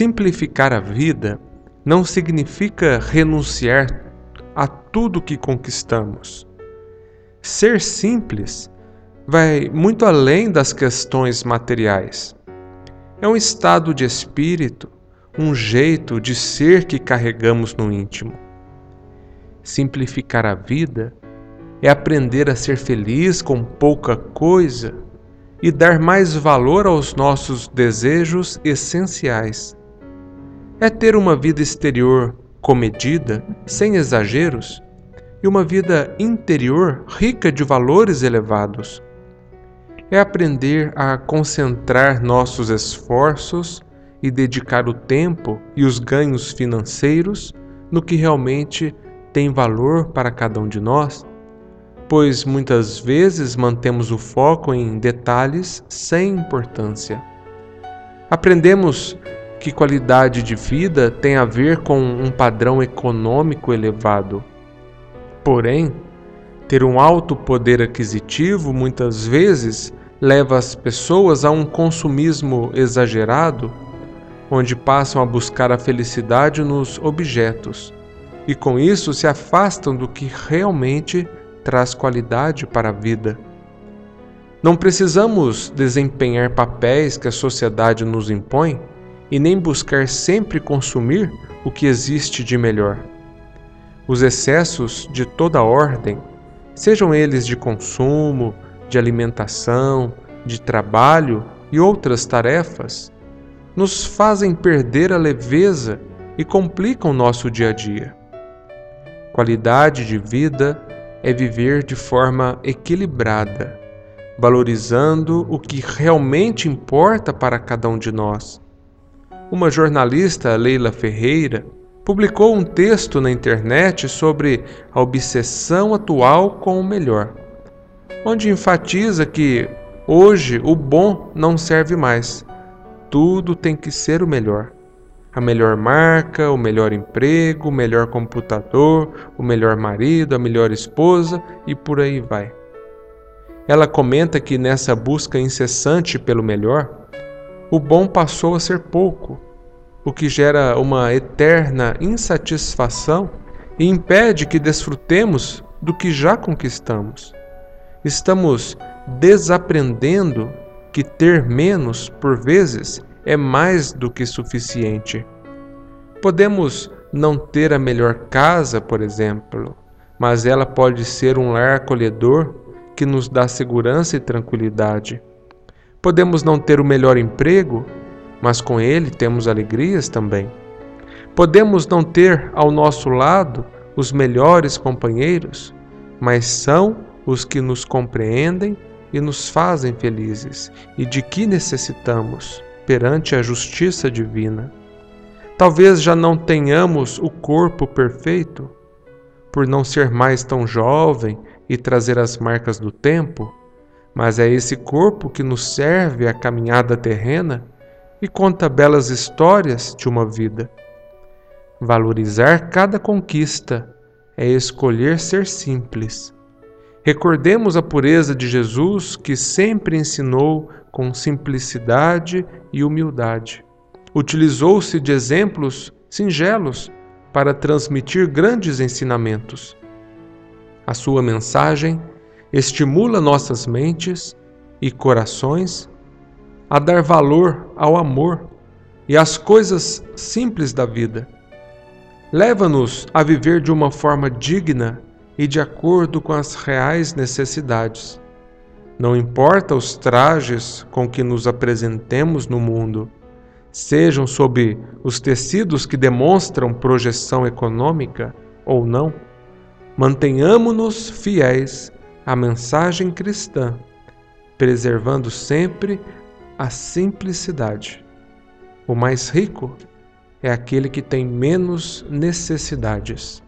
Simplificar a vida não significa renunciar a tudo que conquistamos. Ser simples vai muito além das questões materiais. É um estado de espírito, um jeito de ser que carregamos no íntimo. Simplificar a vida é aprender a ser feliz com pouca coisa e dar mais valor aos nossos desejos essenciais. É ter uma vida exterior comedida, sem exageros, e uma vida interior rica de valores elevados. É aprender a concentrar nossos esforços e dedicar o tempo e os ganhos financeiros no que realmente tem valor para cada um de nós, pois muitas vezes mantemos o foco em detalhes sem importância. Aprendemos que qualidade de vida tem a ver com um padrão econômico elevado. Porém, ter um alto poder aquisitivo muitas vezes leva as pessoas a um consumismo exagerado, onde passam a buscar a felicidade nos objetos e com isso se afastam do que realmente traz qualidade para a vida. Não precisamos desempenhar papéis que a sociedade nos impõe e nem buscar sempre consumir o que existe de melhor. Os excessos de toda ordem, sejam eles de consumo, de alimentação, de trabalho e outras tarefas, nos fazem perder a leveza e complicam nosso dia a dia. Qualidade de vida é viver de forma equilibrada, valorizando o que realmente importa para cada um de nós uma jornalista, Leila Ferreira, publicou um texto na internet sobre a obsessão atual com o melhor, onde enfatiza que hoje o bom não serve mais, tudo tem que ser o melhor. A melhor marca, o melhor emprego, o melhor computador, o melhor marido, a melhor esposa e por aí vai. Ela comenta que nessa busca incessante pelo melhor, o bom passou a ser pouco, o que gera uma eterna insatisfação e impede que desfrutemos do que já conquistamos. Estamos desaprendendo que ter menos, por vezes, é mais do que suficiente. Podemos não ter a melhor casa, por exemplo, mas ela pode ser um lar acolhedor que nos dá segurança e tranquilidade. Podemos não ter o melhor emprego, mas com ele temos alegrias também. Podemos não ter ao nosso lado os melhores companheiros, mas são os que nos compreendem e nos fazem felizes, e de que necessitamos perante a justiça divina. Talvez já não tenhamos o corpo perfeito, por não ser mais tão jovem e trazer as marcas do tempo, mas é esse corpo que nos serve a caminhada terrena e conta belas histórias de uma vida. Valorizar cada conquista é escolher ser simples. Recordemos a pureza de Jesus que sempre ensinou com simplicidade e humildade. Utilizou-se de exemplos singelos para transmitir grandes ensinamentos. A sua mensagem estimula nossas mentes e corações a dar valor ao amor e às coisas simples da vida. Leva-nos a viver de uma forma digna e de acordo com as reais necessidades. Não importa os trajes com que nos apresentemos no mundo, sejam sob os tecidos que demonstram projeção econômica ou não, mantenhamos-nos fiéis à mensagem cristã, preservando sempre a simplicidade. O mais rico é aquele que tem menos necessidades.